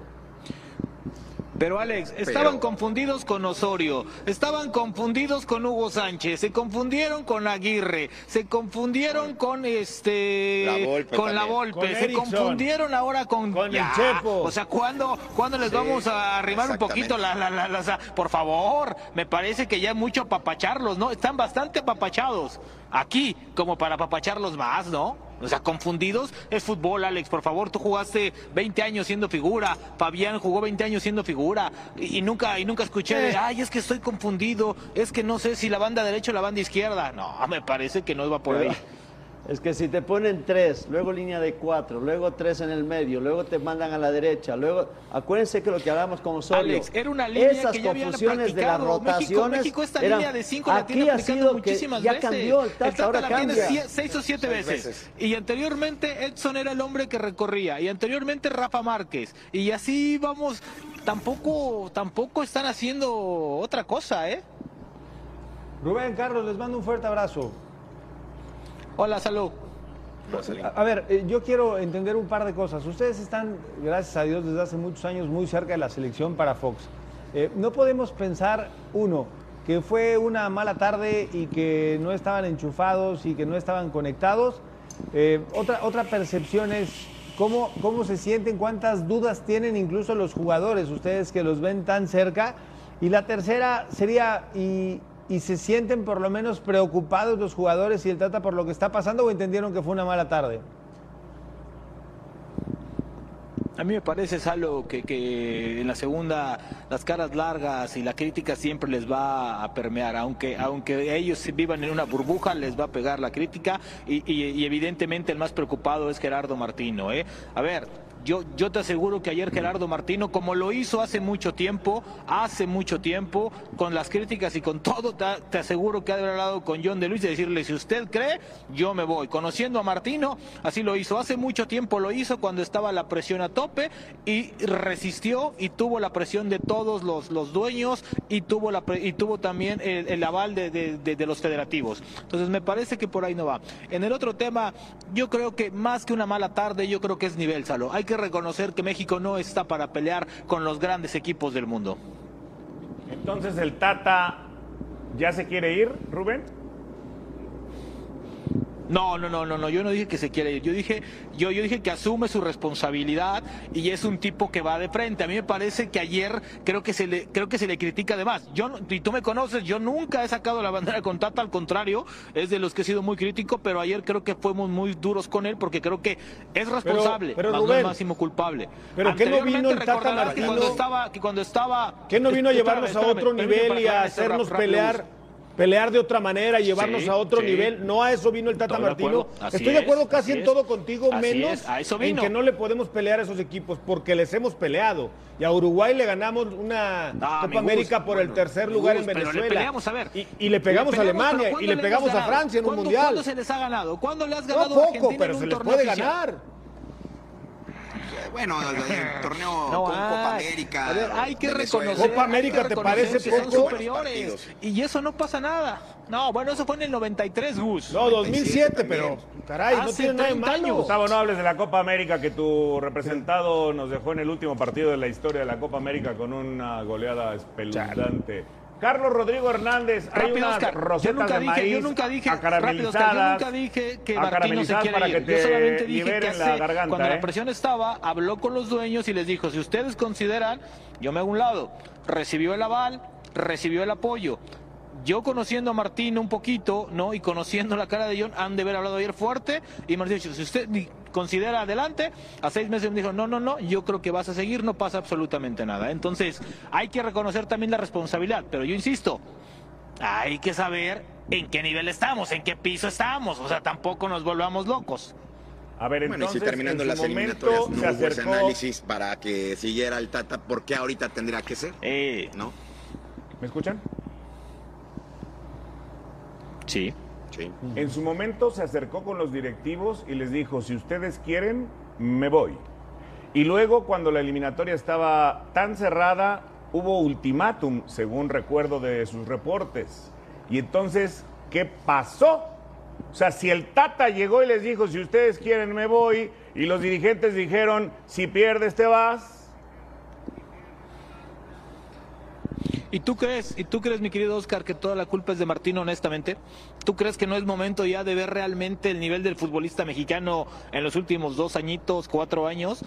Pero Alex, estaban confundidos con Osorio, estaban confundidos con Hugo Sánchez, se confundieron con Aguirre, se confundieron con este La Volpe con la. Volpe, Con se Erickson. confundieron ahora con Con el Chepo. O sea, ¿cuándo, ¿cuándo les Sí, vamos a arrimar un poquito la, la, la- la- por favor, me parece que ya es mucho apapacharlos, ¿no? Están bastante apapachados aquí como para apapacharlos más, ¿no? O sea, confundidos es fútbol, Alex. Por favor, tú jugaste 20 años siendo figura. Fabián jugó 20 años siendo figura. Y, y nunca y nunca escuché de, ay, es que estoy confundido. Es que no sé si la banda derecha o la banda izquierda. No, me parece que no iba por ahí. Es que si te ponen tres, luego línea de cuatro, luego tres en el medio, luego te mandan a la derecha, luego acuérdense que lo que hablamos con Osorio, Alex, era una línea esas que ya habían confusiones de las practicado. México- rotaciones, México, esta eran- línea de cinco la aquí tiene ha aplicando sido que muchísimas ya veces. cambió el Tata, ahora la cambia. seis o siete Seis veces. veces. Y anteriormente Edson era el hombre que recorría. Y anteriormente Rafa Márquez. Y así vamos. Tampoco, tampoco están haciendo otra cosa, ¿eh? Rubén, Carlos, les mando un fuerte abrazo. Hola, salud. A, a ver, eh, yo quiero entender un par de cosas. Ustedes están, gracias a Dios, desde hace muchos años muy cerca de la selección para Fox. Eh, no podemos pensar, uno, que fue una mala tarde y que no estaban enchufados y que no estaban conectados. Eh, otra, otra percepción es cómo, cómo se sienten, cuántas dudas tienen incluso los jugadores, ustedes que los ven tan cerca. Y la tercera sería, ¿y, y se sienten por lo menos preocupados los jugadores y el Tata por lo que está pasando o entendieron que fue una mala tarde? A mí me parece, Salo, que, que en la segunda las caras largas y la crítica siempre les va a permear, aunque, aunque ellos vivan en una burbuja, les va a pegar la crítica y, y- evidentemente el más preocupado es Gerardo Martino. ¿eh? A ver, yo, yo te aseguro que ayer Gerardo Martino, como lo hizo hace mucho tiempo, hace mucho tiempo, con las críticas y con todo, te, te aseguro que ha hablado con John de Luis y decirle, si usted cree, yo me voy. Conociendo a Martino, así lo hizo. Hace mucho tiempo lo hizo cuando estaba la presión a tope y resistió y tuvo la presión de todos los, los dueños y tuvo, la, y tuvo también el, aval de, de- de- de los federativos. Entonces me parece que por ahí no va. En el otro tema, yo creo que más que una mala tarde, yo creo que es nivel, Salo. Hay que reconocer que México no está para pelear con los grandes equipos del mundo. Entonces el Tata ya se quiere ir, Rubén. No, no, no, no, no, yo no dije que se quiere ir, yo dije, yo, yo dije que asume su responsabilidad y es un tipo que va de frente. A mí me parece que ayer creo que se le, creo que se le critica de más. Yo, no- y tú me conoces, yo nunca he sacado la bandera con Tata, al contrario, es de los que he sido muy crítico, pero ayer creo que fuimos muy duros con él porque creo que es responsable, pero, más no es Rubén, máximo culpable. ¿pero qué no vino el Tata que cuando estaba, que cuando estaba, ¿Qué no vino a llevarnos a otro nivel y a hacernos pelear? Pelear de otra manera, llevarnos Sí, a otro sí. nivel. No a eso vino el Tata Estoy Martino. Estoy de acuerdo casi en es. todo contigo, Así menos es, a eso en que no le podemos pelear a esos equipos porque les hemos peleado. Y a Uruguay le ganamos una Copa América por el tercer lugar en pero le Venezuela. peleamos, a ver. y, y le pegamos a Le peleamos, Alemania pero y ¿cuándo le pegamos a? Francia en un ¿Cuándo- mundial. ¿Cuándo se les ha ganado? ¿Cuándo le has No ganado a poco, pero en se les puede oficial? ganar. Bueno, el [laughs] torneo No con Copa hay. América. A ver, hay que Venezuela. reconocer. Copa América, ¿te parece que son poco? superiores. Y eso no pasa nada. No, bueno, eso fue en el 93, Gus. No, 2007, también. pero caray, no tiene nada de 30 malo. años. Gustavo, no hables de la Copa América que tu representado nos dejó en el último partido de la historia de la Copa América con una goleada espeluznante. Carlos Rodrigo Hernández, hay Rápido, unas Oscar. Yo nunca de dije, maíz yo nunca dije, rápido, acaramelizadas, Oscar, yo nunca dije que Martino se quiere para ir. yo solamente dije que la garganta, cuando ¿eh? la presión estaba, habló con los dueños y les dijo, si ustedes consideran, yo me hago un lado, recibió el aval, recibió el apoyo. Yo conociendo a Martino un poquito, ¿no? Y conociendo la cara de John, han de haber hablado ayer fuerte. Y Martino dijo, si usted considera adelante, a seis meses me dijo, no, no, no, yo creo que vas a seguir, no pasa absolutamente nada. Entonces, hay que reconocer también la responsabilidad. Pero yo insisto, hay que saber en qué nivel estamos, en qué piso estamos. O sea, tampoco nos volvamos locos. A ver, Bueno, y entonces, si terminando en las eliminatorias no se hubo ese análisis para que siguiera el Tata, ¿por qué ahorita tendría que ser? Eh, ¿No? ¿Me escuchan? Sí. Sí. En su momento se acercó con los directivos y les dijo, si ustedes quieren, me voy. Y luego, cuando la eliminatoria estaba tan cerrada, hubo ultimátum, según recuerdo de sus reportes. Y entonces, ¿qué pasó? O sea, si el Tata llegó y les dijo, si ustedes quieren, me voy, y los dirigentes dijeron, si pierdes, te vas. ¿Y tú crees, y tú crees, mi querido Oscar, que toda la culpa es de Martino, honestamente? ¿Tú crees que no es momento ya de ver realmente el nivel del futbolista mexicano en los últimos dos añitos, cuatro años?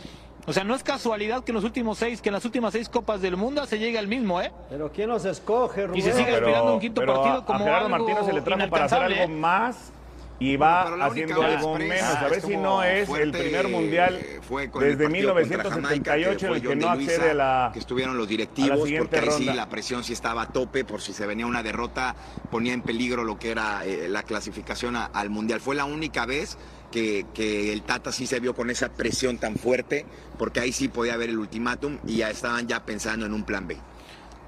O sea, no es casualidad que en los últimos seis, que en las últimas seis copas del mundo se llegue al mismo, ¿eh? Pero ¿quién nos escoge, Rubén? Y se sigue aspirando a un quinto pero partido a- como a Gerardo algo Martino se le trajo para hacer algo ¿eh? más y va haciendo algo menos. A ver si no es el primer mundial fue con el desde Jamaica, 1978 que en fue el que no de Luisa, accede a la... que estuvieron los la directivos porque ahí sí la presión sí estaba a tope por si se venía una derrota ponía en peligro lo que era eh, la clasificación a- al mundial. Fue la única vez que, que el Tata sí se vio con esa presión tan fuerte porque ahí sí podía haber el ultimátum y ya estaban ya pensando en un plan B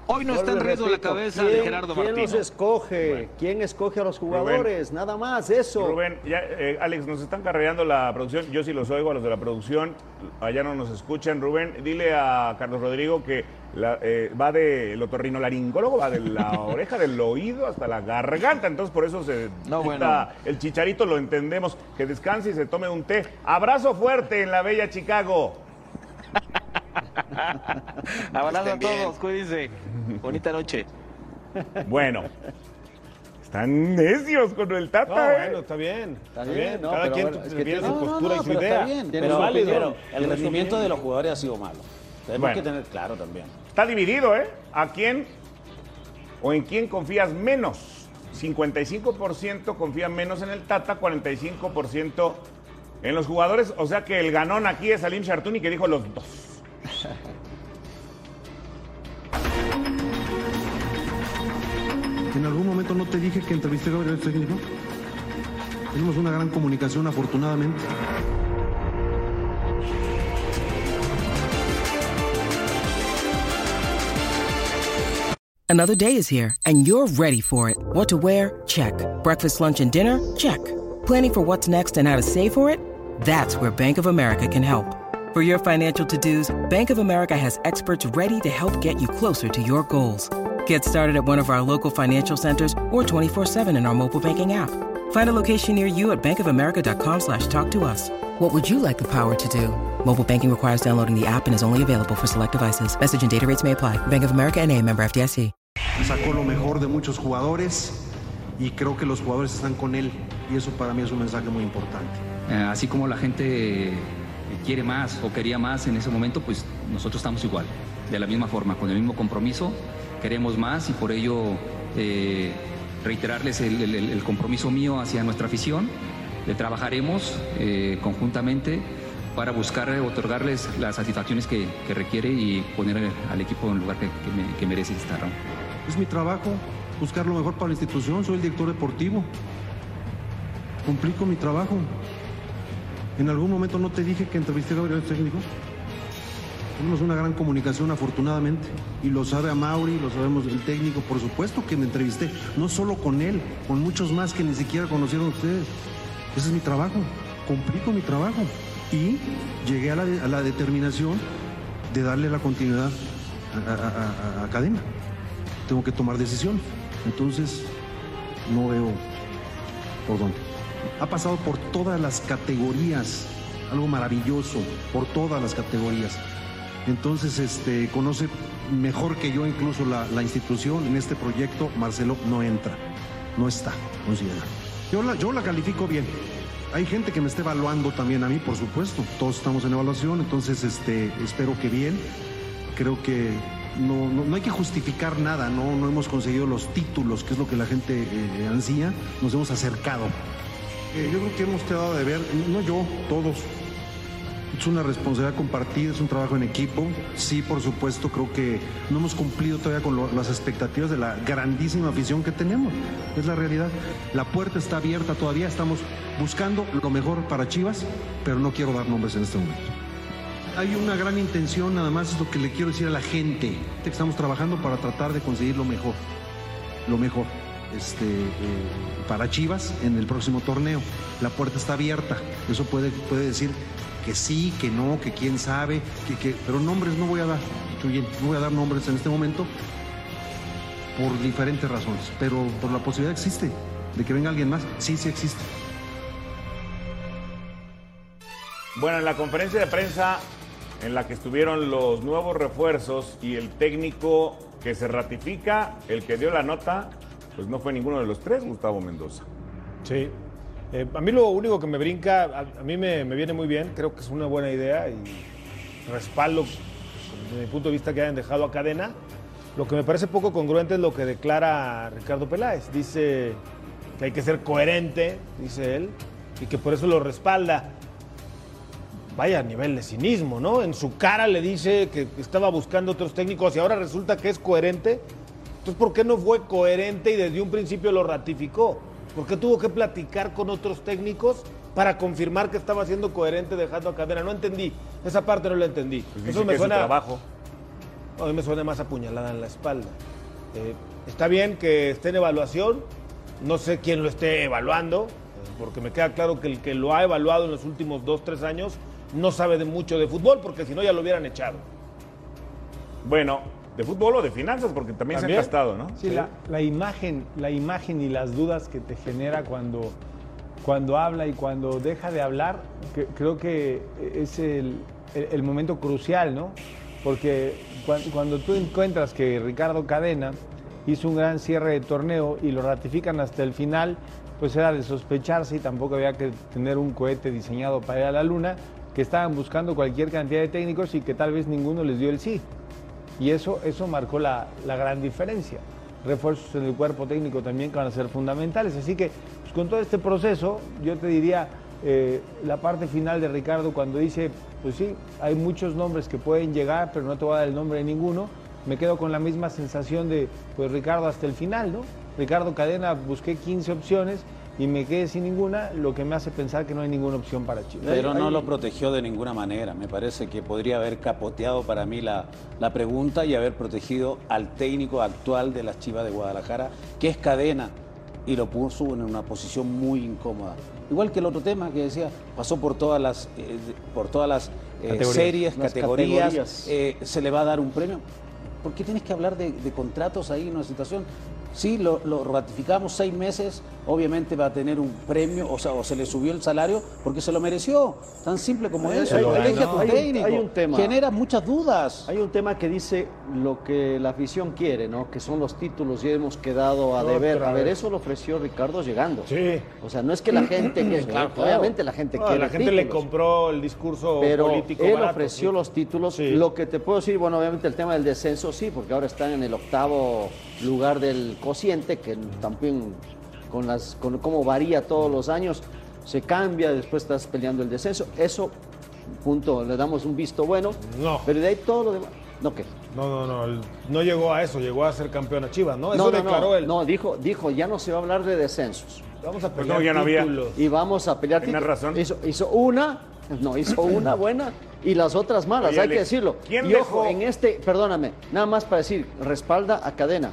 Hoy no está en Vuelvo y riesgo la cabeza ¿quién- de Gerardo ¿Quién Martino. los escoge? ¿Quién escoge a los jugadores? Nada más, eso. Rubén, ya, eh, Alex, nos están carreando la producción. Yo sí los oigo a los de la producción. Allá no nos escuchan. Rubén, dile a Carlos Rodrigo que la- eh, va del otorrinolaringólogo, va de la [laughs] oreja, del oído hasta la garganta. Entonces, por eso se No, quita bueno. el chicharito, lo entendemos. Que descanse y se tome un té. Abrazo fuerte en la bella Chicago. [laughs] Abrazo a todos, cuídense. Bonita noche. Bueno, están necios con el Tata. No, ¿eh? bueno, está bien. Está, bien, bien. no, Cada pero quien bueno, tiene- su No, postura no, y su pero idea. está bien, pero, su válido. pero el rendimiento de los jugadores ha sido malo. Tenemos Bueno. que tener claro también. Está dividido, ¿eh? ¿A quién? o en quién confías menos? 55% confía menos en el Tata, 45% en los jugadores. O sea que el ganón aquí es Salim Chartuni que dijo los dos. Algún momento no te dije que entrevisté a Gabriel técnico. Tenemos una gran comunicación, afortunadamente. Another day is here, and you're ready for it. What to wear? Check. Breakfast, lunch, and dinner? Check. Planning for what's next and how to save for it? That's where Bank of America can help. For your financial to dos, Bank of America has experts ready to help get you closer to your goals. Get started at one of our local financial centers or 24-7 in our mobile banking app. Find a location near you at bankofamerica.com slash talk to us. What would you like the power to do? Mobile banking requires downloading the app and is only available for select devices. Message and data rates may apply. Bank of America and a member FDIC. Sacó lo mejor de muchos jugadores y creo que los jugadores están con él y eso para mí es un mensaje muy importante. Eh, así como la gente quiere más o quería más en ese momento, pues nosotros estamos igual, de la misma forma, con el mismo compromiso, queremos más y por ello eh, reiterarles el, compromiso mío hacia nuestra afición, le trabajaremos eh, conjuntamente para buscar otorgarles las satisfacciones que, requiere y poner al equipo en el lugar que, que me- que merece estar. Es mi trabajo buscar lo mejor para la institución, soy el director deportivo. Cumplí con mi trabajo. En algún momento no te dije que entrevisté a Gabriel técnico. Tenemos una gran comunicación afortunadamente y lo sabe a Mauri, lo sabemos el técnico, por supuesto que me entrevisté, no solo con él, con muchos más que ni siquiera conocieron ustedes. Ese es mi trabajo, cumplí mi trabajo y llegué a la, a determinación de darle la continuidad a- a Cadena. Tengo que tomar decisiones, entonces no veo por dónde. Ha pasado por todas las categorías, algo maravilloso, por todas las categorías. Entonces, este, conoce mejor que yo incluso la, institución en este proyecto. Marcelo no entra, no está considerado. Yo la, yo la califico bien. Hay gente que me está evaluando también a mí, por supuesto. Todos estamos en evaluación, entonces este, espero que bien. Creo que no, no, no hay que justificar nada, ¿no? no hemos conseguido los títulos, que es lo que la gente eh, ansía. Nos hemos acercado. Eh, yo creo que hemos quedado de ver, no yo, todos, es una responsabilidad compartida, es un trabajo en equipo. Sí, por supuesto, creo que no hemos cumplido todavía con las expectativas de la grandísima afición que tenemos. Es la realidad. La puerta está abierta todavía, estamos buscando lo mejor para Chivas, pero no quiero dar nombres en este momento. Hay una gran intención, nada más es lo que le quiero decir a la gente, estamos trabajando para tratar de conseguir lo mejor, lo mejor este, eh, para Chivas en el próximo torneo. La puerta está abierta, eso puede, puede decir que sí, que no, que quién sabe, que, que- pero nombres no voy a dar, no voy a dar nombres en este momento por diferentes razones, pero por la posibilidad existe de que venga alguien más, sí, sí existe. Bueno, en la conferencia de prensa en la que estuvieron los nuevos refuerzos y el técnico que se ratifica, el que dio la nota, pues no fue ninguno de los tres, Gustavo Mendoza. Sí. Eh, a mí lo único que me brinca, a, mí me, me viene muy bien, creo que es una buena idea y respaldo desde mi punto de vista que hayan dejado a cadena. Lo que me parece poco congruente es lo que declara Ricardo Peláez. Dice que hay que ser coherente, dice él, y que por eso lo respalda. Vaya nivel de cinismo, ¿no? En su cara le dice que estaba buscando otros técnicos y ahora resulta que es coherente. Entonces, ¿por qué no fue coherente y desde un principio lo ratificó? ¿Por qué tuvo que platicar con otros técnicos para confirmar que estaba siendo coherente dejando a cadena? No entendí. Esa parte no la entendí. Pues Eso que me su suena. trabajo. A mí me suena más apuñalada en la espalda. Eh, está bien que esté en evaluación. No sé quién lo esté evaluando, eh, porque me queda claro que el que lo ha evaluado en los últimos dos, tres años no sabe de mucho de fútbol, porque si no ya lo hubieran echado. Bueno, de fútbol o de finanzas, porque también, ¿También? se ha gastado, ¿no? Sí, La, la imagen, la imagen y las dudas que te genera cuando, cuando habla y cuando deja de hablar, que- creo que es el, el- el momento crucial, ¿no? Porque cuan- cuando, tú encuentras que Ricardo Cadena hizo un gran cierre de torneo y lo ratifican hasta el final, pues era de sospecharse y tampoco había que tener un cohete diseñado para ir a la luna, que estaban buscando cualquier cantidad de técnicos y que tal vez ninguno les dio el sí. Y eso, eso marcó la, la gran diferencia. refuerzos en el cuerpo técnico también que van a ser fundamentales. Así que pues, con todo este proceso, yo te diría eh, la parte final de Ricardo cuando dice, pues sí, hay muchos nombres que pueden llegar, pero no te voy a dar el nombre de ninguno. Me quedo con la misma sensación de, pues Ricardo hasta el final, ¿no? Ricardo Cadena, busqué 15 opciones y me quedé sin ninguna, lo que me hace pensar que no hay ninguna opción para Chivas. Pero no lo protegió de ninguna manera. Me parece que podría haber capoteado para mí la, la pregunta y haber protegido al técnico actual de las Chivas de Guadalajara, que es cadena, y lo puso en una posición muy incómoda. Igual que el otro tema que decía, pasó por todas las, eh, por todas las eh, Categorías. series, Las categorías, categorías. eh, se le va a dar un premio. ¿Por qué tienes que hablar de, de contratos ahí en una situación? Sí, lo, lo ratificamos seis meses, obviamente va a tener un premio, o sea, o se le subió el salario porque se lo mereció. Tan simple como eso. hay- Elige a tu hay técnico. hay un tema. Genera muchas dudas. Hay un tema que dice lo que la afición quiere, ¿no? Que son los títulos y hemos quedado a Otra deber. A ver, vez. eso lo ofreció Ricardo llegando. Sí. O sea, no es que la gente, que, claro. obviamente la gente No, quiere la gente le compró el discurso pero político él barato, ofreció sí. los títulos. Sí. Lo que te puedo decir, bueno, obviamente el tema del descenso sí, porque ahora están en el octavo lugar del cociente, que también con las con cómo varía todos los años se cambia, después estás peleando el descenso. Eso punto, le damos un visto bueno. No. Pero de ahí todo lo demás, no qué. No, no, no, no llegó a eso, llegó a ser campeón a Chivas, ¿no? Eso no, no, declaró no, él. no, dijo, dijo, ya no se va a hablar de descensos. Vamos a Pues pelear no, ya no había. Y vamos a pelear. Tienes títulos. razón. Hizo, hizo una, no, hizo una [coughs] buena y las otras malas, Oye, hay que decirlo. ¿quién y dejó- ojo, en este, perdóname, nada más para decir, respalda a cadena.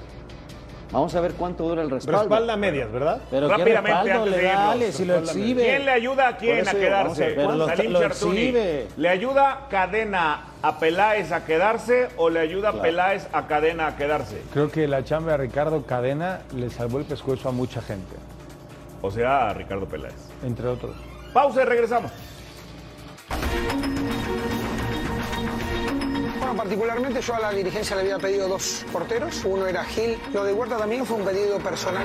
Vamos a ver cuánto dura el respaldo. Respalda a medias, ¿verdad? Pero Rápidamente, antes le de da, irnos, Ale, si lo respáldame. exhibe. ¿Quién le ayuda a quién a quedarse? ver, pero lo- lo exhibe. ¿Le ayuda Cadena a Peláez a quedarse o le ayuda Peláez a Cadena a quedarse? Creo que la chamba de Ricardo Cadena le salvó el pescuezo a mucha gente, O sea, a Ricardo Peláez. entre otros. Pausa y regresamos. Particularmente yo a la dirigencia le había pedido dos porteros. Uno era Gil. Lo de Huerta también fue un pedido personal.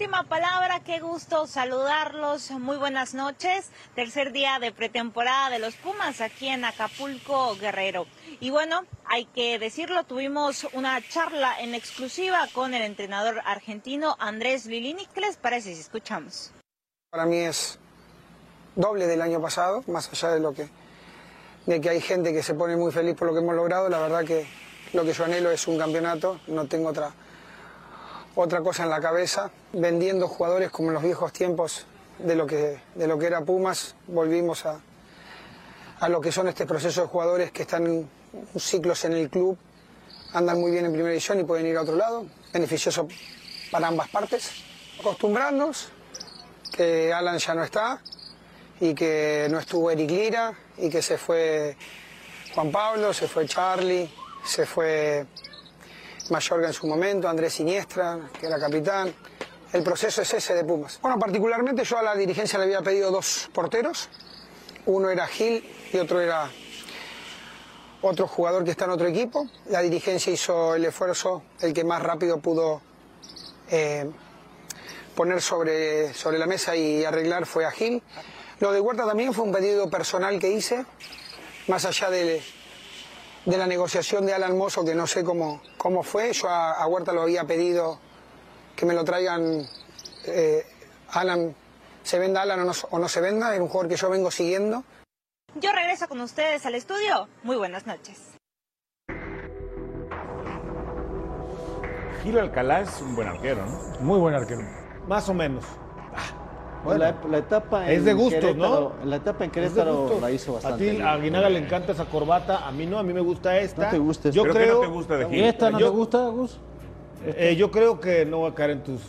Última palabra, qué gusto saludarlos. Muy buenas noches. Tercer día de pretemporada de los Pumas aquí en Acapulco, Guerrero. Y bueno, hay que decirlo, tuvimos una charla en exclusiva con el entrenador argentino Andrés Lilini. ¿Qué les parece si escuchamos? Para mí es doble del año pasado, más allá de lo que de que hay gente que se pone muy feliz por lo que hemos logrado. La verdad que lo que yo anhelo es un campeonato. No tengo otra otra cosa en la cabeza. Vendiendo jugadores como en los viejos tiempos de lo que de lo que era Pumas, volvimos a a lo que son este proceso de jugadores que están ciclos en el club, andan muy bien en primera división y pueden ir a otro lado, beneficioso para ambas partes. Acostumbrarnos que Alan ya no está y que no estuvo Eric Lira y que se fue Juan Pablo, se fue Charlie, se fue Mayorga en su momento, Andrés Siniestra, que era capitán. El proceso es ese de Pumas. Bueno, particularmente yo a la dirigencia le había pedido dos porteros. Uno era Gil y otro era otro jugador que está en otro equipo. La dirigencia hizo el esfuerzo, el que más rápido pudo eh, poner sobre, sobre la mesa y arreglar fue a Gil. Lo de Huerta también fue un pedido personal que hice, más allá de, de la negociación de Alan Mozo, que no sé cómo, cómo fue. Yo a, a Huerta lo había pedido que me lo traigan eh, Alan, se venda Alan o no, o no se venda, es un jugador que yo vengo siguiendo. Yo regreso con ustedes al estudio. Muy buenas noches. Gil Alcalá es un buen arquero, ¿no? Muy buen arquero. Más o menos. Bueno, la, la etapa es de gustos, ¿no? La etapa en Querétaro la hizo bastante A ti, a Aguinaga le encanta esa corbata, a mí no, a mí me gusta esta. No te gusta esta. Yo ¿Pero qué creo, no te gusta de Gil? ¿Y esta no yo, te gusta, Gus? eh, yo creo que no va a caer en tus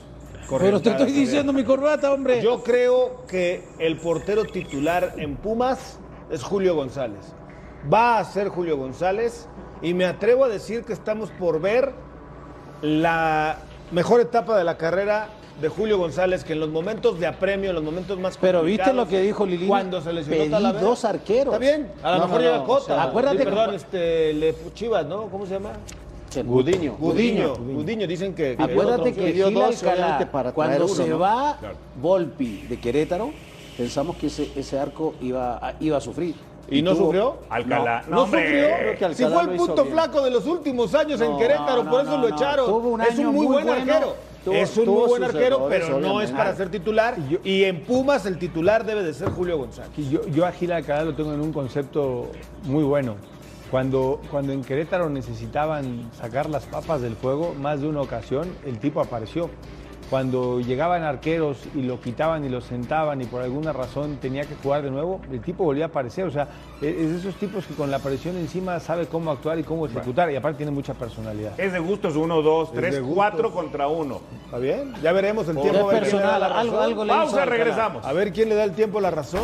Pero te estoy diciendo mi corbata, hombre. Yo creo que el portero titular en Pumas es Julio González. Va a ser Julio González y me atrevo a decir que estamos por ver la mejor etapa de la carrera de Julio González, que en los momentos de apremio, en los momentos más Pero viste lo que dijo Lilini. Cuando se lesionó Pedí Talavera. dos arqueros. Está bien, a lo No, mejor no, llega no, Cota. o sea, acuérdate Sí, que- perdón, este, le- Chivas, ¿no? ¿Cómo se llama? Gudiño. Gudiño. Gudiño, dicen que... que Acuérdate que dio Gil dos, Alcalá, para cuando uno, se ¿no? va Claro. Volpi de Querétaro, pensamos que ese, ese arco iba, iba a sufrir. ¿Y no sufrió? Alcalá. No, sufrió. Creo que Si fue el punto bien. flaco de los últimos años en Querétaro, no, por eso no, lo no. echaron. Tuvo un es un muy muy buen bueno. arquero. Tuvo- es un muy buen arquero, pero no es para ser titular. Y yo- y en Pumas el titular debe de ser Julio González. Y Yo, yo a Gil Alcalá lo tengo en un concepto muy bueno. Cuando, cuando en Querétaro necesitaban sacar las papas del fuego, más de una ocasión el tipo apareció. Cuando llegaban arqueros y lo quitaban y lo sentaban y por alguna razón tenía que jugar de nuevo, el tipo volvía a aparecer. O sea, e- es de esos tipos que con la presión encima sabe cómo actuar y cómo ejecutar y aparte tiene mucha personalidad. Es de gustos, uno, dos, Es tres, cuatro contra uno. ¿Está bien? Ya veremos el tiempo. a ver personal, la algo, razón. algo Pausa, regresamos. A ver quién le da el tiempo la razón.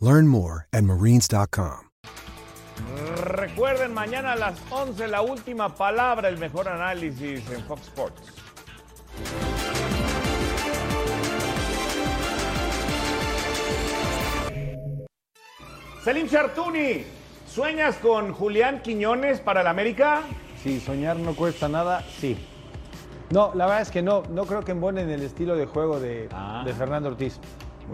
Learn more at marines.com. Recuerden, mañana a las 11 la última palabra, el mejor análisis en Fox Sports. Selim Chartuni, ¿sueñas con Julián Quiñones para el América? Si soñar no cuesta nada, sí. No, la verdad es que no. No creo que embone en el estilo de juego de, Ah. de Fernando Ortiz.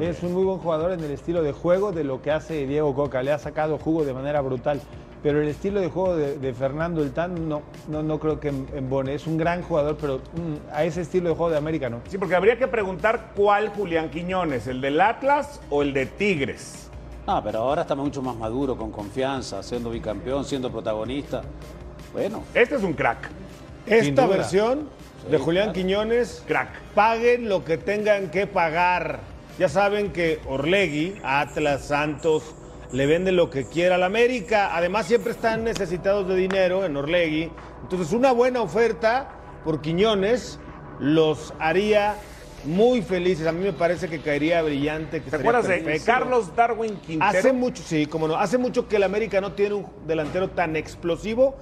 Es un muy buen jugador en el estilo de juego de lo que hace Diego Coca. Le ha sacado jugo de manera brutal. Pero el estilo de juego de, de Fernando El Tan no, no, no creo que em- embone. Es un gran jugador, pero mm, a ese estilo de juego de América no. Sí, porque habría que preguntar cuál Julián Quiñones, el del Atlas o el de Tigres. Ah, pero ahora está mucho más maduro, con confianza, siendo bicampeón, siendo protagonista. Bueno, Este es un crack. Esta duda. versión de Julián Quiñones, Crack. paguen lo que tengan que pagar. Ya saben que Orlegui, Atlas, Santos, le vende lo que quiera al América. Además, siempre están necesitados de dinero en Orlegui. Entonces, una buena oferta por Quiñones los haría muy felices. A mí me parece que caería brillante. Que ¿Te acuerdas de. Carlos Darwin Quintero? Hace mucho, sí, como no. Hace mucho que el América no tiene un delantero tan explosivo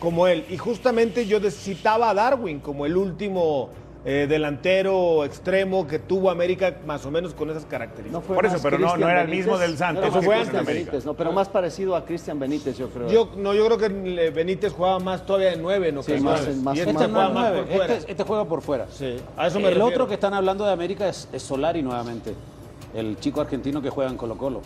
como él. Y justamente yo necesitaba a Darwin como el último eh, delantero extremo que tuvo América más o menos con esas características. No fue Por eso, pero no- no era el mismo del Santos, Era eso fue antes. Benítez, no, pero más parecido a Cristian Benítez, yo creo. Yo, no, yo creo que eh, Benítez jugaba más todavía de nueve, ¿no? Sí, más- más- y este más- juega no más por fuera. este, este juega por fuera. Sí, a eso me el refiero. otro que están hablando de América es, es Solari nuevamente, el chico argentino que juega en Colo Colo,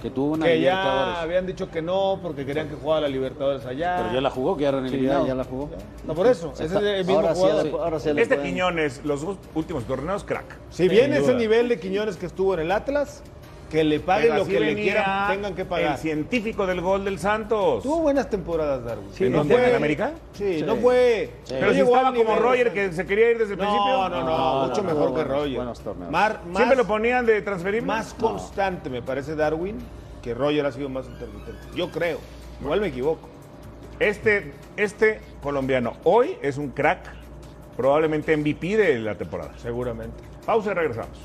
que tuvo una Que ya Libertadores. habían dicho que no porque querían que jugara la Libertadores allá. Pero ya la jugó, quedaron Sí, ya, eliminados. ya la jugó. No, por eso. Ese es el mismo ahora, jugador. ahora sí Este pueden- Quiñones, los dos últimos torneos, crack. Si Sin ese nivel de Quiñones que estuvo en el Atlas, que le paguen lo que le quieran, tengan que pagar. El científico del gol del Santos. Tuvo buenas temporadas, Darwin. Sí, ¿En fue- ¿en América? Sí, Sí. no fue. Sí. Pero si estaba como Roger, que se quería ir desde el No, principio. no, no, No, mucho no, mejor no, que buenos- Roger. buenos torneos. Mar- más, Siempre lo ponían de transferir. más constante, me parece, Darwin, que Roger ha sido más intermitente. Yo creo. Igual me equivoco. Este, este colombiano hoy es un crack, probablemente MVP de la temporada. Seguramente. Pausa y regresamos.